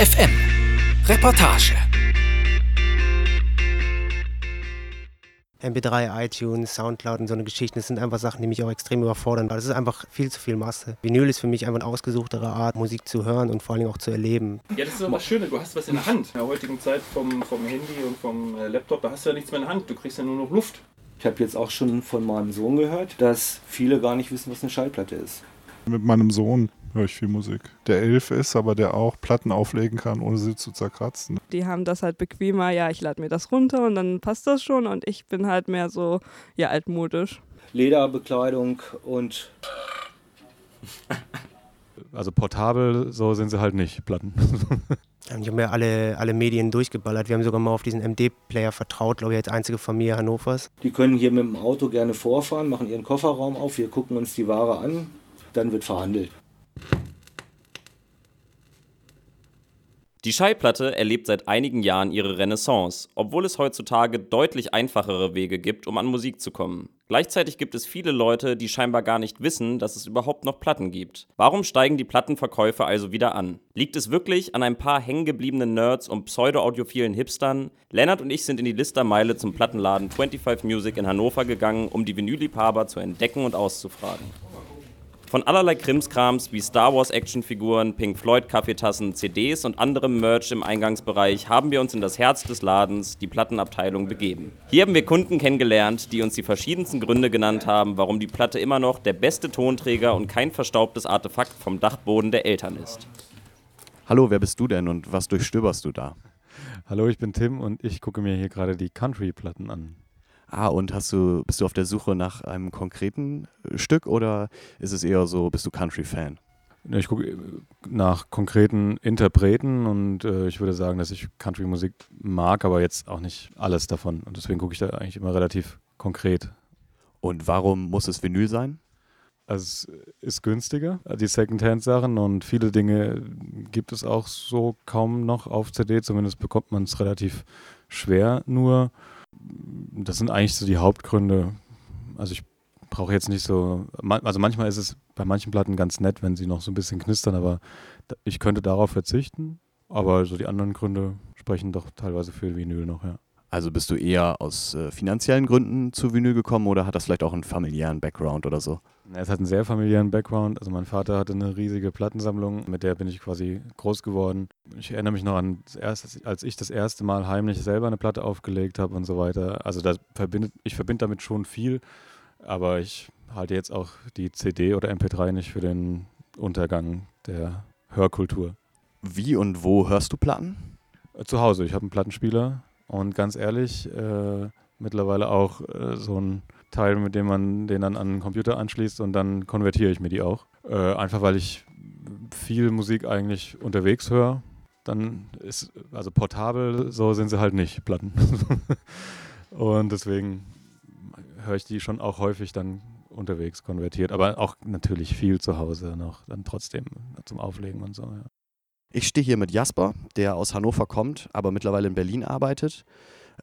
FM Reportage MP3, iTunes, Soundcloud und so eine Geschichte, das sind einfach Sachen, die mich auch extrem überfordern, weil das ist einfach viel zu viel Masse. Vinyl ist für mich einfach eine ausgesuchtere Art, Musik zu hören und vor allem auch zu erleben. Ja, das ist aber das Schöne, du hast was in der Hand. In der heutigen Zeit vom, vom Handy und vom äh, Laptop, da hast du ja nichts mehr in der Hand, du kriegst ja nur noch Luft. Ich habe jetzt auch schon von meinem Sohn gehört, dass viele gar nicht wissen, was eine Schallplatte ist. Mit meinem Sohn höre ich viel Musik. Der elf ist, aber der auch Platten auflegen kann, ohne sie zu zerkratzen. Die haben das halt bequemer, ja, ich lade mir das runter und dann passt das schon und ich bin halt mehr so, ja, altmodisch. Lederbekleidung und also portabel, so sind sie halt nicht, Platten. Ich habe mir alle, alle Medien durchgeballert. Wir haben sogar mal auf diesen MD-Player vertraut, glaube ich, als einzige Familie Hannovers. Die können hier mit dem Auto gerne vorfahren, machen ihren Kofferraum auf, wir gucken uns die Ware an, dann wird verhandelt. Die Schallplatte erlebt seit einigen Jahren ihre Renaissance, obwohl es heutzutage deutlich einfachere Wege gibt, um an Musik zu kommen. Gleichzeitig gibt es viele Leute, die scheinbar gar nicht wissen, dass es überhaupt noch Platten gibt. Warum steigen die Plattenverkäufe also wieder an? Liegt es wirklich an ein paar hängengebliebenen Nerds und pseudo-audiophilen Hipstern? Lennart und ich sind in die Listermeile zum Plattenladen 25 Music in Hannover gegangen, um die Vinylliebhaber zu entdecken und auszufragen. Von allerlei Krimskrams wie Star Wars Actionfiguren, Pink Floyd Kaffeetassen, CDs und anderem Merch im Eingangsbereich haben wir uns in das Herz des Ladens, die Plattenabteilung, begeben. Hier haben wir Kunden kennengelernt, die uns die verschiedensten Gründe genannt haben, warum die Platte immer noch der beste Tonträger und kein verstaubtes Artefakt vom Dachboden der Eltern ist. Hallo, wer bist du denn und was durchstöberst du da? Hallo, ich bin Tim und ich gucke mir hier gerade die Country-Platten an. Ah, und hast du, bist du auf der Suche nach einem konkreten äh, Stück oder ist es eher so, bist du Country-Fan? Ich gucke äh, nach konkreten Interpreten und äh, ich würde sagen, dass ich Country-Musik mag, aber jetzt auch nicht alles davon. Und deswegen gucke ich da eigentlich immer relativ konkret. Und warum muss es Vinyl sein? Also es ist günstiger, die Secondhand-Sachen und viele Dinge gibt es auch so kaum noch auf CD, zumindest bekommt man es relativ schwer nur das sind eigentlich so die Hauptgründe. Also ich brauche jetzt nicht so, also manchmal ist es bei manchen Platten ganz nett, wenn sie noch so ein bisschen knistern, aber ich könnte darauf verzichten. Aber so die anderen Gründe sprechen doch teilweise für Vinyl noch, ja. Also bist du eher aus äh, finanziellen Gründen zu Vinyl gekommen oder hat das vielleicht auch einen familiären Background oder so? Es hat einen sehr familiären Background. Also mein Vater hatte eine riesige Plattensammlung, mit der bin ich quasi groß geworden. Ich erinnere mich noch an, als ich das erste Mal heimlich selber eine Platte aufgelegt habe und so weiter. Also das verbindet, ich verbinde damit schon viel, aber ich halte jetzt auch die CD oder MP3 nicht für den Untergang der Hörkultur. Wie und wo hörst du Platten? Zu Hause. Ich habe einen Plattenspieler und ganz ehrlich, äh, mittlerweile auch äh, so ein Teil, mit dem man den dann an den Computer anschließt und dann konvertiere ich mir die auch. Äh, einfach weil ich viel Musik eigentlich unterwegs höre. Dann ist, also portabel, so sind sie halt nicht, Platten. und deswegen höre ich die schon auch häufig dann unterwegs konvertiert, aber auch natürlich viel zu Hause noch, dann trotzdem zum Auflegen und so. Ja. Ich stehe hier mit Jasper, der aus Hannover kommt, aber mittlerweile in Berlin arbeitet.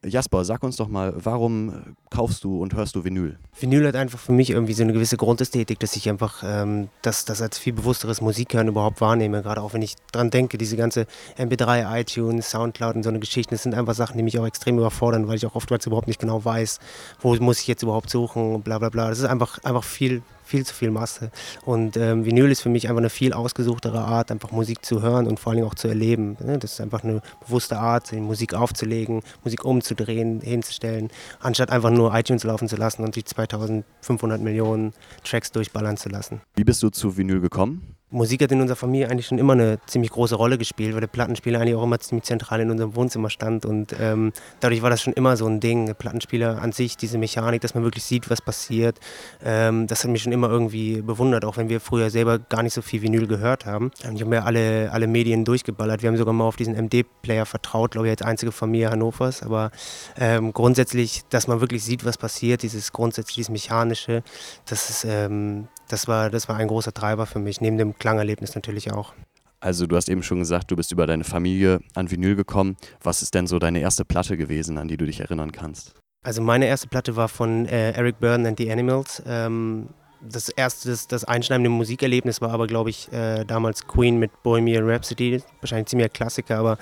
Jasper, sag uns doch mal, warum kaufst du und hörst du Vinyl? Vinyl hat einfach für mich irgendwie so eine gewisse Grundästhetik, dass ich einfach ähm, das, das als viel bewussteres Musikhören überhaupt wahrnehme. Gerade auch wenn ich dran denke, diese ganze MP3, iTunes, Soundcloud und so eine Geschichte, das sind einfach Sachen, die mich auch extrem überfordern, weil ich auch oftmals überhaupt nicht genau weiß, wo muss ich jetzt überhaupt suchen, bla bla bla. Das ist einfach, einfach viel, viel zu viel Masse. Und ähm, Vinyl ist für mich einfach eine viel ausgesuchtere Art, einfach Musik zu hören und vor allem auch zu erleben. Ne? Das ist einfach eine bewusste Art, Musik aufzulegen, Musik umzudrehen, hinzustellen, anstatt einfach nur iTunes laufen zu lassen und die 2500 Millionen Tracks durchballern zu lassen. Wie bist du zu Vinyl gekommen? Musik hat in unserer Familie eigentlich schon immer eine ziemlich große Rolle gespielt, weil der Plattenspieler eigentlich auch immer ziemlich zentral in unserem Wohnzimmer stand. Und ähm, dadurch war das schon immer so ein Ding. Der Plattenspieler an sich, diese Mechanik, dass man wirklich sieht, was passiert, ähm, das hat mich schon immer irgendwie bewundert, auch wenn wir früher selber gar nicht so viel Vinyl gehört haben. Ich habe mir alle, alle Medien durchgeballert. Wir haben sogar mal auf diesen MD-Player vertraut, glaube ich, als einzige Familie Hannovers. Aber ähm, grundsätzlich, dass man wirklich sieht, was passiert, dieses grundsätzlich, dieses Mechanische, das ist, ähm, das war, das war ein großer Treiber für mich, neben dem Klangerlebnis natürlich auch. Also du hast eben schon gesagt, du bist über deine Familie an Vinyl gekommen. Was ist denn so deine erste Platte gewesen, an die du dich erinnern kannst? Also meine erste Platte war von äh, Eric Burden and the Animals. Ähm, das erste, das, das einschneidende Musikerlebnis war aber, glaube ich, äh, damals Queen mit Bohemian Rhapsody. Wahrscheinlich ziemlich Klassiker, aber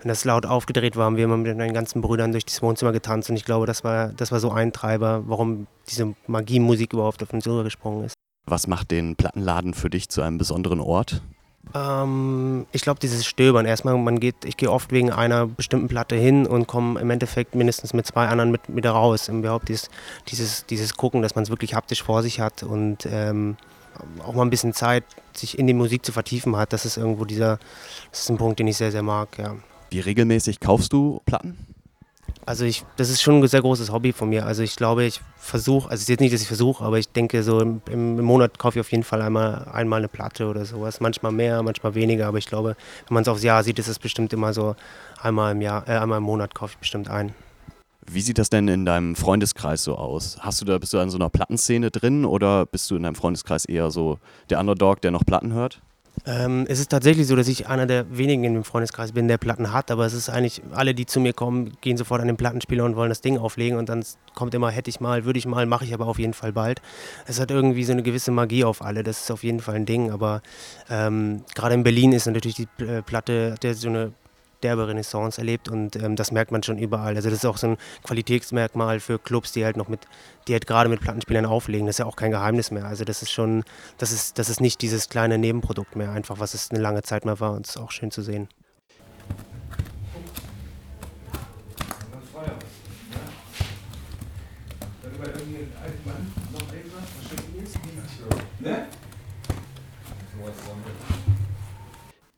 wenn das laut aufgedreht war, haben wir immer mit meinen ganzen Brüdern durch das Wohnzimmer getanzt und ich glaube, das war, das war so ein Treiber, warum diese Magie-Musik überhaupt auf uns gesprungen ist. Was macht den Plattenladen für dich zu einem besonderen Ort? Ähm, ich glaube, dieses Stöbern. Erstmal, man geht, ich gehe oft wegen einer bestimmten Platte hin und komme im Endeffekt mindestens mit zwei anderen mit, wieder raus. Und überhaupt dieses, dieses, dieses Gucken, dass man es wirklich haptisch vor sich hat und ähm, auch mal ein bisschen Zeit, sich in die Musik zu vertiefen hat. Das ist irgendwo dieser, das ist ein Punkt, den ich sehr, sehr mag, ja. Wie regelmäßig kaufst du Platten? Also ich, das ist schon ein sehr großes Hobby von mir. Also ich glaube, ich versuche, also es ist jetzt nicht, dass ich versuche, aber ich denke, so im, im, Monat kaufe ich auf jeden Fall einmal, einmal eine Platte oder sowas. Manchmal mehr, manchmal weniger, aber ich glaube, wenn man es aufs Jahr sieht, ist es bestimmt immer so einmal im Jahr, äh, einmal im Monat kaufe ich bestimmt ein. Wie sieht das denn in deinem Freundeskreis so aus? Hast du da, bist du in so einer Plattenszene drin oder bist du in deinem Freundeskreis eher so der Underdog, der noch Platten hört? Ähm, es ist tatsächlich so, dass ich einer der wenigen in dem Freundeskreis bin, der Platten hat, aber es ist eigentlich, alle, die zu mir kommen, gehen sofort an den Plattenspieler und wollen das Ding auflegen und dann kommt immer, hätte ich mal, würde ich mal, mache ich aber auf jeden Fall bald. Es hat irgendwie so eine gewisse Magie auf alle, das ist auf jeden Fall ein Ding, aber ähm, gerade in Berlin ist natürlich die äh, Platte, hat ja so eine derbe Renaissance erlebt und ähm, das merkt man schon überall. Also das ist auch so ein Qualitätsmerkmal für Clubs, die halt noch mit, die halt gerade mit Plattenspielern auflegen. Das ist ja auch kein Geheimnis mehr. Also das ist schon, das ist, das ist nicht dieses kleine Nebenprodukt mehr, einfach was es eine lange Zeit mal war und es ist auch schön zu sehen. Ne?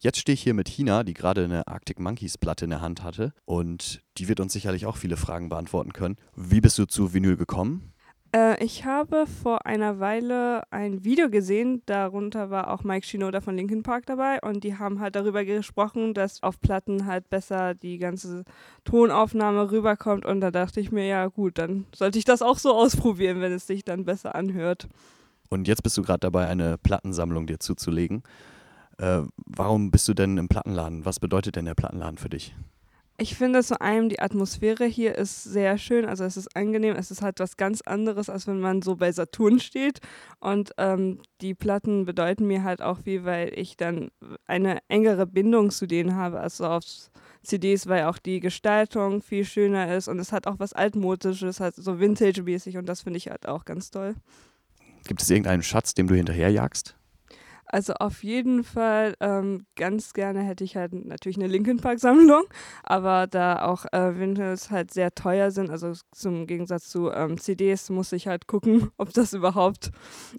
Jetzt stehe ich hier mit Hina, die gerade eine Arctic Monkeys Platte in der Hand hatte und die wird uns sicherlich auch viele Fragen beantworten können. Wie bist du zu Vinyl gekommen? Äh, ich habe vor einer Weile ein Video gesehen, darunter war auch Mike Shinoda von Linkin Park dabei und die haben halt darüber gesprochen, dass auf Platten halt besser die ganze Tonaufnahme rüberkommt und da dachte ich mir, ja gut, dann sollte ich das auch so ausprobieren, wenn es sich dann besser anhört. Und jetzt bist du gerade dabei, eine Plattensammlung dir zuzulegen. Äh, warum bist du denn im Plattenladen? Was bedeutet denn der Plattenladen für dich? Ich finde zu einem, die Atmosphäre hier ist sehr schön, also es ist angenehm, es ist halt was ganz anderes, als wenn man so bei Saturn steht. Und ähm, die Platten bedeuten mir halt auch viel, weil ich dann eine engere Bindung zu denen habe, als so auf CDs, weil auch die Gestaltung viel schöner ist und es hat auch was Altmodisches, halt so Vintage-mäßig und das finde ich halt auch ganz toll. Gibt es irgendeinen Schatz, dem du hinterherjagst? Also auf jeden Fall ähm, ganz gerne hätte ich halt natürlich eine Linkin Park Sammlung, aber da auch äh, Vinyls halt sehr teuer sind, also zum Gegensatz zu ähm, CDs muss ich halt gucken, ob das überhaupt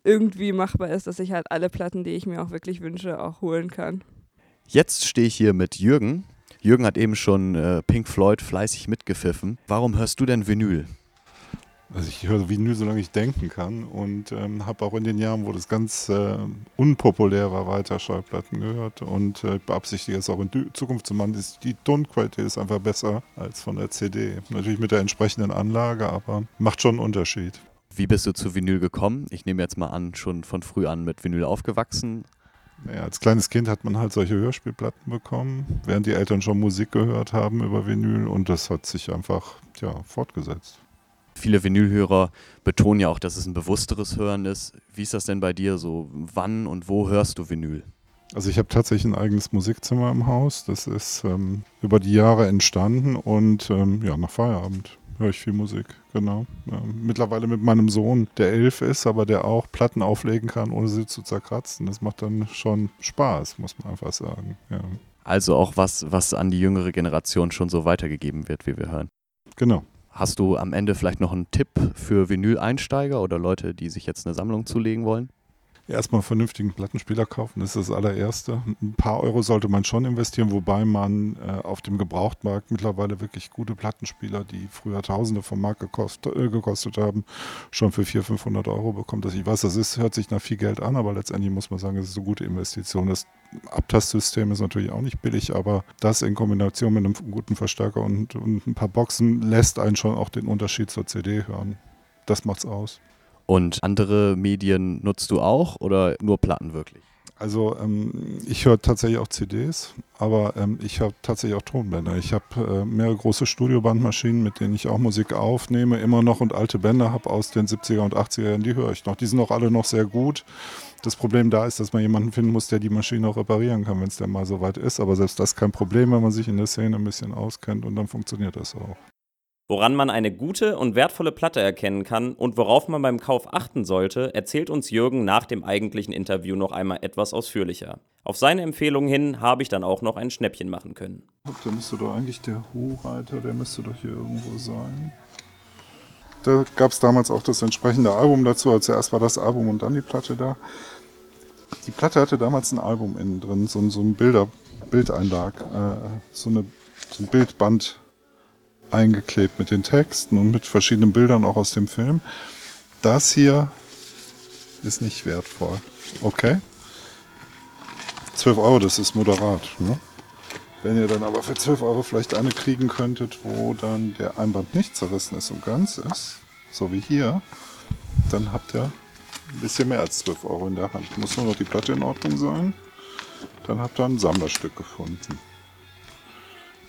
irgendwie machbar ist, dass ich halt alle Platten, die ich mir auch wirklich wünsche, auch holen kann. Jetzt stehe ich hier mit Jürgen. Jürgen hat eben schon äh, Pink Floyd fleißig mitgepfiffen. Warum hörst du denn Vinyl? Also ich höre Vinyl, solange ich denken kann und ähm, habe auch in den Jahren, wo das ganz äh, unpopulär war, weiter Schallplatten gehört und äh, beabsichtige es auch in Zukunft zu machen. Die Tonqualität ist einfach besser als von der CD. Natürlich mit der entsprechenden Anlage, aber macht schon einen Unterschied. Wie bist du zu Vinyl gekommen? Ich nehme jetzt mal an, schon von früh an mit Vinyl aufgewachsen. Ja, als kleines Kind hat man halt solche Hörspielplatten bekommen, während die Eltern schon Musik gehört haben über Vinyl und das hat sich einfach ja, fortgesetzt. Viele Vinylhörer betonen ja auch, dass es ein bewussteres Hören ist. Wie ist das denn bei dir so? Wann und wo hörst du Vinyl? Also ich habe tatsächlich ein eigenes Musikzimmer im Haus. Das ist ähm, über die Jahre entstanden und ähm, ja, nach Feierabend höre ich viel Musik, genau. Ähm, mittlerweile mit meinem Sohn, der elf ist, aber der auch Platten auflegen kann, ohne sie zu zerkratzen. Das macht dann schon Spaß, muss man einfach sagen. Ja. Also auch was, was an die jüngere Generation schon so weitergegeben wird, wie wir hören. Genau. Hast du am Ende vielleicht noch einen Tipp für Vinyl-Einsteiger oder Leute, die sich jetzt eine Sammlung zulegen wollen? Erstmal einen vernünftigen Plattenspieler kaufen, das ist das allererste. Ein paar Euro sollte man schon investieren, wobei man äh, auf dem Gebrauchtmarkt mittlerweile wirklich gute Plattenspieler, die früher Tausende vom Markt gekost, äh, gekostet haben, schon für 400, 500 Euro bekommt. Also ich weiß, das ist, hört sich nach viel Geld an, aber letztendlich muss man sagen, es ist eine gute Investition. Das Abtastsystem ist natürlich auch nicht billig, aber das in Kombination mit einem guten Verstärker und, und ein paar Boxen lässt einen schon auch den Unterschied zur CD hören. Das macht's aus. Und andere Medien nutzt du auch oder nur Platten wirklich? Also ähm, ich höre tatsächlich auch CDs, aber ähm, ich habe tatsächlich auch Tonbänder. Ich habe äh, mehrere große Studiobandmaschinen, mit denen ich auch Musik aufnehme, immer noch und alte Bänder habe aus den 70er und 80er Jahren, die höre ich noch. Die sind auch alle noch sehr gut. Das Problem da ist, dass man jemanden finden muss, der die Maschine auch reparieren kann, wenn es dann mal so weit ist. Aber selbst das ist kein Problem, wenn man sich in der Szene ein bisschen auskennt und dann funktioniert das auch. Woran man eine gute und wertvolle Platte erkennen kann und worauf man beim Kauf achten sollte, erzählt uns Jürgen nach dem eigentlichen Interview noch einmal etwas ausführlicher. Auf seine Empfehlung hin habe ich dann auch noch ein Schnäppchen machen können. Da müsste doch eigentlich der Hu-Reiter, der müsste doch hier irgendwo sein. Da gab es damals auch das entsprechende Album dazu. Also zuerst war das Album und dann die Platte da. Die Platte hatte damals ein Album innen drin, so, so ein Bilder, Bildeinlag, äh, so, eine, so ein Bildband eingeklebt mit den Texten und mit verschiedenen Bildern auch aus dem Film. Das hier ist nicht wertvoll. Okay? 12 Euro, das ist moderat. Ne? Wenn ihr dann aber für 12 Euro vielleicht eine kriegen könntet, wo dann der Einband nicht zerrissen ist und ganz ist, so wie hier, dann habt ihr ein bisschen mehr als 12 Euro in der Hand. Muss nur noch die Platte in Ordnung sein. Dann habt ihr ein Sammlerstück gefunden.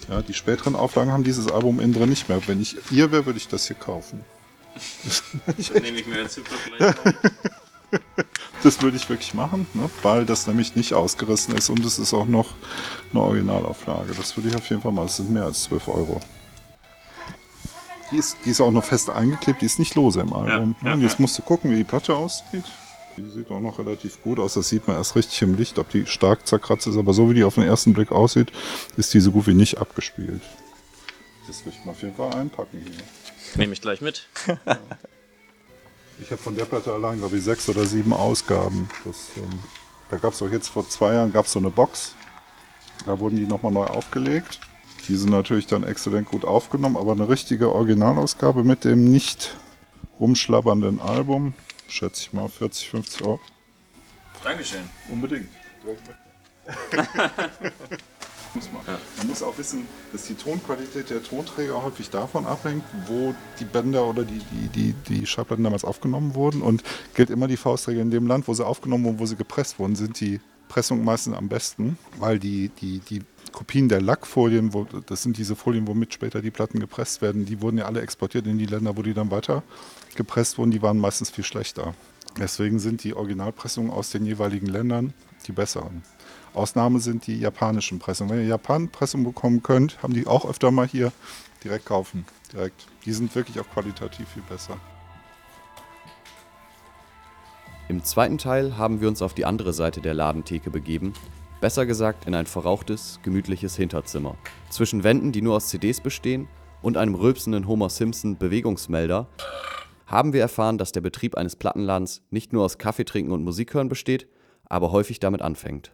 Ja, die späteren Auflagen haben dieses Album innen drin nicht mehr. Wenn ich ihr wäre, würde ich das hier kaufen. Dann nehme ich mir jetzt super vielleicht Das würde ich wirklich machen, ne? weil das nämlich nicht ausgerissen ist und es ist auch noch eine Originalauflage. Das würde ich auf jeden Fall machen. Das sind mehr als 12 Euro. Die ist, die ist auch noch fest eingeklebt, die ist nicht lose im Album. Ja, ja, Und jetzt musst du gucken, wie die Platte aussieht. Die sieht auch noch relativ gut aus. Das sieht man erst richtig im Licht, ob die stark zerkratzt ist. Aber so wie die auf den ersten Blick aussieht, ist die so gut wie nicht abgespielt. Das will ich mal auf jeden Fall einpacken hier. Nehme ich gleich mit. Ich habe von der Platte allein, glaube ich, sechs oder sieben Ausgaben. Das, ähm, da gab es auch jetzt vor zwei Jahren gab's so eine Box. Da wurden die nochmal neu aufgelegt. Die sind natürlich dann exzellent gut aufgenommen, aber eine richtige Originalausgabe mit dem nicht rumschlabbernden Album, schätze ich mal 40, 50 Euro. Dankeschön. Unbedingt. muss man. man muss auch wissen, dass die Tonqualität der Tonträger häufig davon abhängt, wo die Bänder oder die, die, die, die Schallplatten damals aufgenommen wurden. Und gilt immer die Faustregel in dem Land, wo sie aufgenommen wurden, wo sie gepresst wurden, sind die Pressungen meistens am besten, weil die, die, die Kopien der Lackfolien, wo, das sind diese Folien, womit später die Platten gepresst werden, die wurden ja alle exportiert in die Länder, wo die dann weiter gepresst wurden, die waren meistens viel schlechter. Deswegen sind die Originalpressungen aus den jeweiligen Ländern die besseren. Ausnahme sind die japanischen Pressungen. Wenn ihr Japan-Pressungen bekommen könnt, haben die auch öfter mal hier direkt kaufen. Direkt. Die sind wirklich auch qualitativ viel besser. Im zweiten Teil haben wir uns auf die andere Seite der Ladentheke begeben. Besser gesagt in ein verrauchtes, gemütliches Hinterzimmer. Zwischen Wänden, die nur aus CDs bestehen, und einem rülpsenden Homer Simpson Bewegungsmelder haben wir erfahren, dass der Betrieb eines Plattenladens nicht nur aus Kaffeetrinken und Musik hören besteht, aber häufig damit anfängt.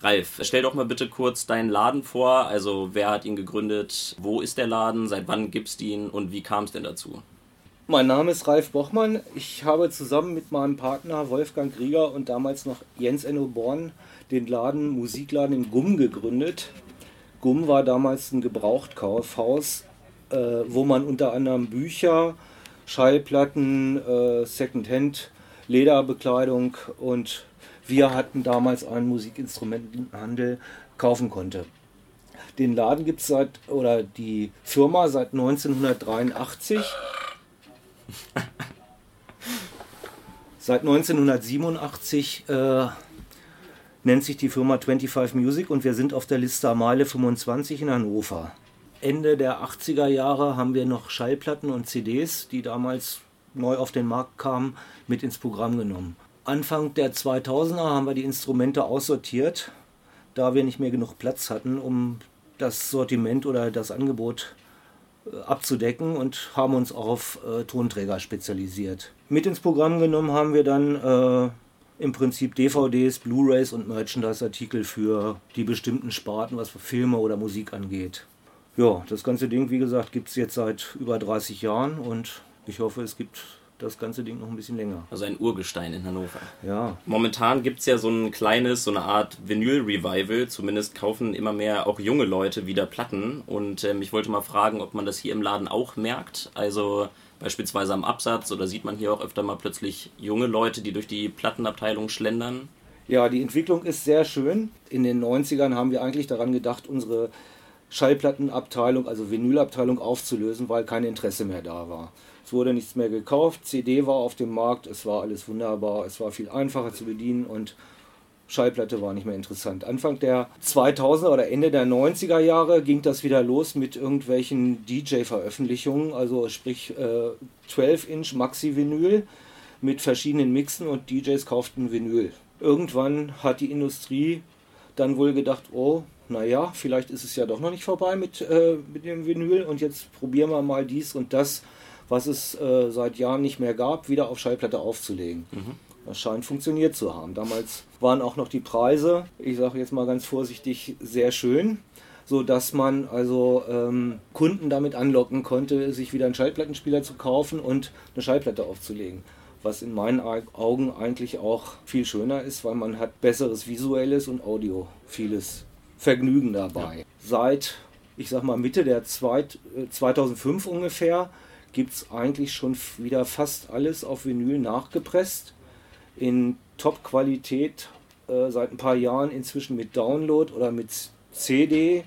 Ralf, stell doch mal bitte kurz deinen Laden vor. Also, wer hat ihn gegründet? Wo ist der Laden? Seit wann gibt's ihn? Und wie kam es denn dazu? Mein Name ist Ralf Bochmann. Ich habe zusammen mit meinem Partner Wolfgang Krieger und damals noch Jens Enno Born den Laden Musikladen in Gumm gegründet. Gumm war damals ein Gebrauchtkaufhaus, äh, wo man unter anderem Bücher, Schallplatten, äh, Secondhand, Lederbekleidung und wir hatten damals einen Musikinstrumentenhandel kaufen konnte. Den Laden gibt es seit, oder die Firma seit 1983. Seit 1987 äh, nennt sich die Firma 25 Music und wir sind auf der Liste Meile 25 in Hannover. Ende der 80er Jahre haben wir noch Schallplatten und CDs, die damals neu auf den Markt kamen, mit ins Programm genommen. Anfang der 2000er haben wir die Instrumente aussortiert, da wir nicht mehr genug Platz hatten, um das Sortiment oder das Angebot abzudecken und haben uns auf äh, Tonträger spezialisiert. Mit ins Programm genommen haben wir dann äh, im Prinzip DVDs, Blu-rays und Merchandise-Artikel für die bestimmten Sparten, was Filme oder Musik angeht. Ja, das ganze Ding, wie gesagt, gibt es jetzt seit über 30 Jahren und ich hoffe, es gibt das ganze Ding noch ein bisschen länger. Also ein Urgestein in Hannover. Ja. Momentan gibt es ja so ein kleines, so eine Art Vinyl-Revival. Zumindest kaufen immer mehr auch junge Leute wieder Platten. Und ähm, ich wollte mal fragen, ob man das hier im Laden auch merkt. Also beispielsweise am Absatz oder sieht man hier auch öfter mal plötzlich junge Leute, die durch die Plattenabteilung schlendern? Ja, die Entwicklung ist sehr schön. In den 90ern haben wir eigentlich daran gedacht, unsere Schallplattenabteilung, also Vinylabteilung aufzulösen, weil kein Interesse mehr da war. Es wurde nichts mehr gekauft, CD war auf dem Markt, es war alles wunderbar, es war viel einfacher zu bedienen und Schallplatte war nicht mehr interessant. Anfang der 2000er oder Ende der 90er Jahre ging das wieder los mit irgendwelchen DJ-Veröffentlichungen, also sprich äh, 12-Inch Maxi-Vinyl mit verschiedenen Mixen und DJs kauften Vinyl. Irgendwann hat die Industrie dann wohl gedacht, oh, naja, vielleicht ist es ja doch noch nicht vorbei mit, äh, mit dem Vinyl und jetzt probieren wir mal dies und das, was es äh, seit Jahren nicht mehr gab, wieder auf Schallplatte aufzulegen. Mhm. Das scheint funktioniert zu haben. Damals waren auch noch die Preise, ich sage jetzt mal ganz vorsichtig, sehr schön, so dass man also ähm, Kunden damit anlocken konnte, sich wieder einen Schallplattenspieler zu kaufen und eine Schallplatte aufzulegen was in meinen Augen eigentlich auch viel schöner ist, weil man hat besseres visuelles und Audio, vieles Vergnügen dabei. Ja. Seit, ich sag mal, Mitte der Zweit, 2005 äh, ungefähr gibt es eigentlich schon wieder fast alles auf Vinyl nachgepresst. In Top-Qualität äh, seit ein paar Jahren inzwischen mit Download oder mit CD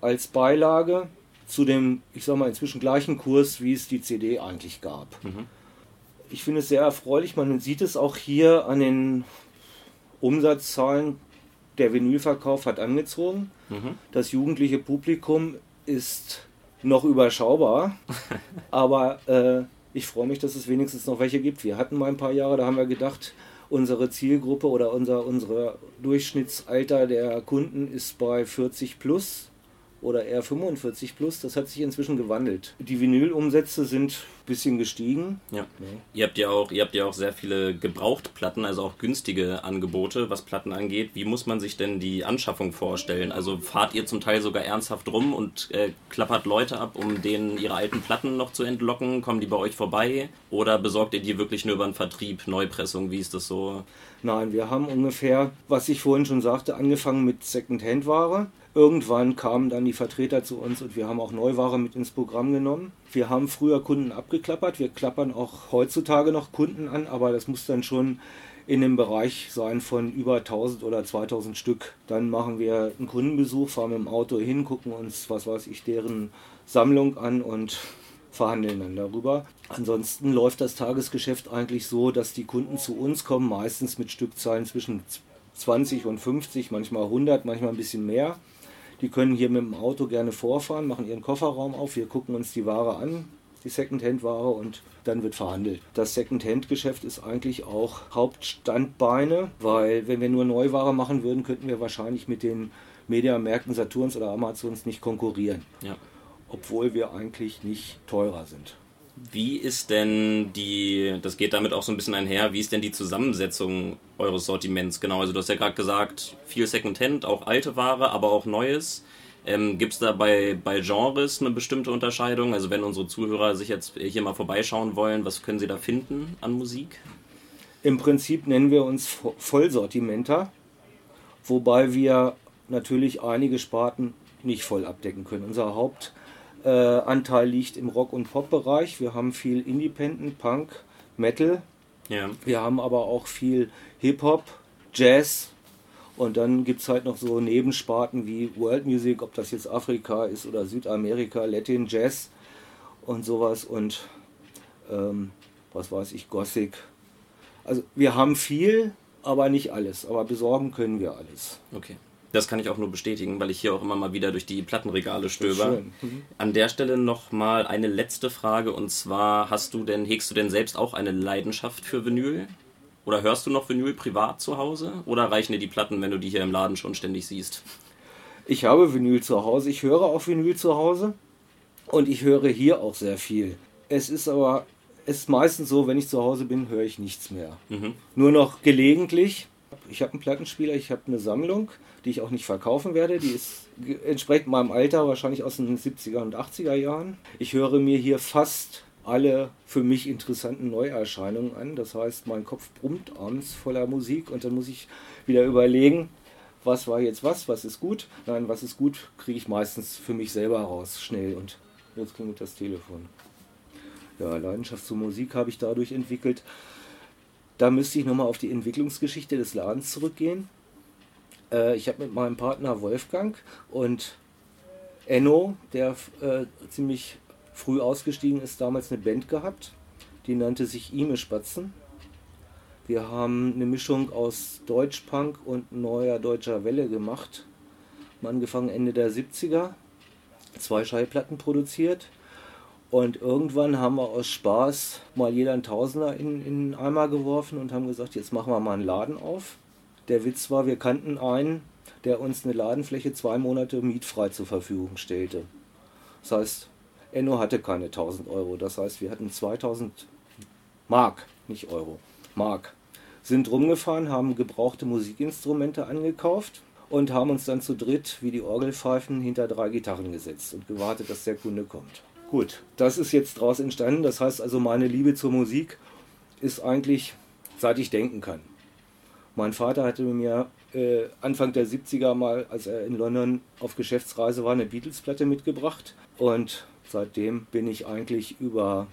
als Beilage zu dem, ich sag mal, inzwischen gleichen Kurs, wie es die CD eigentlich gab. Mhm. Ich finde es sehr erfreulich, man sieht es auch hier an den Umsatzzahlen der Vinylverkauf hat angezogen. Mhm. Das jugendliche Publikum ist noch überschaubar, aber äh, ich freue mich, dass es wenigstens noch welche gibt. Wir hatten mal ein paar Jahre, da haben wir gedacht, unsere Zielgruppe oder unser, unser Durchschnittsalter der Kunden ist bei 40 plus oder eher 45 plus. Das hat sich inzwischen gewandelt. Die Vinylumsätze sind ein bisschen gestiegen. Ja. ja. Ihr habt ja auch, ihr habt ja auch sehr viele Gebrauchtplatten, also auch günstige Angebote, was Platten angeht. Wie muss man sich denn die Anschaffung vorstellen? Also fahrt ihr zum Teil sogar ernsthaft rum und äh, klappert Leute ab, um denen ihre alten Platten noch zu entlocken? Kommen die bei euch vorbei? Oder besorgt ihr die wirklich nur über den Vertrieb, Neupressung? Wie ist das so? Nein, wir haben ungefähr, was ich vorhin schon sagte, angefangen mit Second-Hand-Ware. Irgendwann kamen dann die Vertreter zu uns und wir haben auch Neuware mit ins Programm genommen. Wir haben früher Kunden abgeklappert. Wir klappern auch heutzutage noch Kunden an, aber das muss dann schon in dem Bereich sein von über 1000 oder 2000 Stück. Dann machen wir einen Kundenbesuch, fahren mit dem Auto hin, gucken uns, was weiß ich, deren Sammlung an und verhandeln dann darüber. Ansonsten läuft das Tagesgeschäft eigentlich so, dass die Kunden zu uns kommen, meistens mit Stückzahlen zwischen 20 und 50, manchmal 100, manchmal ein bisschen mehr. Die können hier mit dem Auto gerne vorfahren, machen ihren Kofferraum auf, wir gucken uns die Ware an, die Secondhand-Ware und dann wird verhandelt. Das Secondhand-Geschäft ist eigentlich auch Hauptstandbeine, weil wenn wir nur Neuware machen würden, könnten wir wahrscheinlich mit den Mediamärkten Saturns oder Amazons nicht konkurrieren. Ja obwohl wir eigentlich nicht teurer sind. Wie ist denn die, das geht damit auch so ein bisschen einher, wie ist denn die Zusammensetzung eures Sortiments genau? Also du hast ja gerade gesagt, viel Secondhand, auch alte Ware, aber auch Neues. Ähm, Gibt es da bei, bei Genres eine bestimmte Unterscheidung? Also wenn unsere Zuhörer sich jetzt hier mal vorbeischauen wollen, was können sie da finden an Musik? Im Prinzip nennen wir uns Vollsortimenter, wobei wir natürlich einige Sparten nicht voll abdecken können. Unser Haupt äh, Anteil liegt im Rock- und Pop-Bereich. Wir haben viel Independent, Punk, Metal. Ja. Wir haben aber auch viel Hip-Hop, Jazz. Und dann gibt es halt noch so Nebensparten wie World Music, ob das jetzt Afrika ist oder Südamerika, Latin Jazz und sowas. Und ähm, was weiß ich, Gothic. Also wir haben viel, aber nicht alles. Aber besorgen können wir alles. Okay. Das kann ich auch nur bestätigen, weil ich hier auch immer mal wieder durch die Plattenregale stöber. Mhm. An der Stelle noch mal eine letzte Frage und zwar hast du denn hegst du denn selbst auch eine Leidenschaft für Vinyl? Oder hörst du noch Vinyl privat zu Hause oder reichen dir die Platten, wenn du die hier im Laden schon ständig siehst? Ich habe Vinyl zu Hause, ich höre auch Vinyl zu Hause und ich höre hier auch sehr viel. Es ist aber es ist meistens so, wenn ich zu Hause bin, höre ich nichts mehr. Mhm. Nur noch gelegentlich. Ich habe einen Plattenspieler, ich habe eine Sammlung die ich auch nicht verkaufen werde. Die ist entsprechend meinem Alter wahrscheinlich aus den 70er und 80er Jahren. Ich höre mir hier fast alle für mich interessanten Neuerscheinungen an. Das heißt, mein Kopf brummt abends voller Musik und dann muss ich wieder überlegen, was war jetzt was, was ist gut. Nein, was ist gut, kriege ich meistens für mich selber raus, schnell. Und jetzt klingelt das Telefon. Ja, Leidenschaft zur Musik habe ich dadurch entwickelt, Da müsste ich nochmal auf die Entwicklungsgeschichte des Ladens zurückgehen. Äh, ich habe mit meinem Partner Wolfgang und Enno, der äh, ziemlich früh ausgestiegen ist, damals eine Band gehabt. Die nannte sich Ime Spatzen. Wir haben eine Mischung aus Deutschpunk und neuer deutscher Welle gemacht. Haben angefangen Ende der 70er, zwei Schallplatten produziert. Und irgendwann haben wir aus Spaß mal jeder einen Tausender in, in einen Eimer geworfen und haben gesagt, jetzt machen wir mal einen Laden auf. Der Witz war, wir kannten einen, der uns eine Ladenfläche zwei Monate mietfrei zur Verfügung stellte. Das heißt, Enno hatte keine 1000 Euro. Das heißt, wir hatten 2000 Mark, nicht Euro, Mark. Sind rumgefahren, haben gebrauchte Musikinstrumente angekauft und haben uns dann zu dritt wie die Orgelpfeifen hinter drei Gitarren gesetzt und gewartet, dass der Kunde kommt. Gut, das ist jetzt daraus entstanden. Das heißt also, meine Liebe zur Musik ist eigentlich seit ich denken kann. Mein Vater hatte mir äh, Anfang der 70er mal, als er in London auf Geschäftsreise war, eine Beatles-Platte mitgebracht. Und seitdem bin ich eigentlich über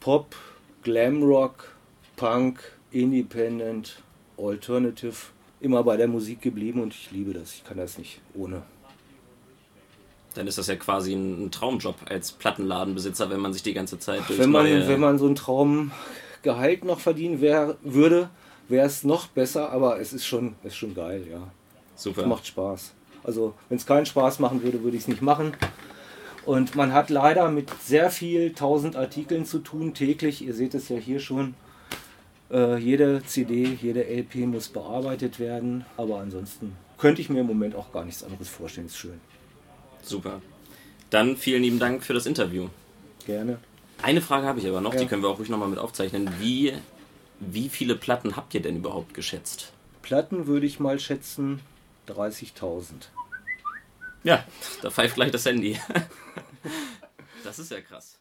Pop, Glamrock, Punk, Independent, Alternative immer bei der Musik geblieben und ich liebe das. Ich kann das nicht ohne. Dann ist das ja quasi ein Traumjob als Plattenladenbesitzer, wenn man sich die ganze Zeit durch wenn man, wenn man so ein Traumgehalt noch verdienen wär, würde, wäre es noch besser, aber es ist schon, ist schon geil, ja. Super. Es macht Spaß. Also, wenn es keinen Spaß machen würde, würde ich es nicht machen. Und man hat leider mit sehr viel tausend Artikeln zu tun, täglich. Ihr seht es ja hier schon. Äh, jede CD, jede LP muss bearbeitet werden. Aber ansonsten könnte ich mir im Moment auch gar nichts anderes vorstellen. Ist schön. Super. Dann vielen lieben Dank für das Interview. Gerne. Eine Frage habe ich aber noch, Ja. die können wir auch ruhig nochmal mit aufzeichnen. Wie, wie viele Platten habt ihr denn überhaupt geschätzt? Platten würde ich mal schätzen 30.000. Ja, da pfeift gleich das Handy. Das ist ja krass.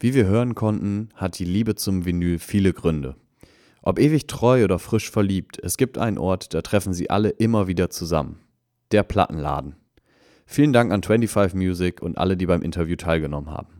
Wie wir hören konnten, hat die Liebe zum Vinyl viele Gründe. Ob ewig treu oder frisch verliebt, es gibt einen Ort, da treffen sie alle immer wieder zusammen. Der Plattenladen. Vielen Dank an 25 Music und alle, die beim Interview teilgenommen haben.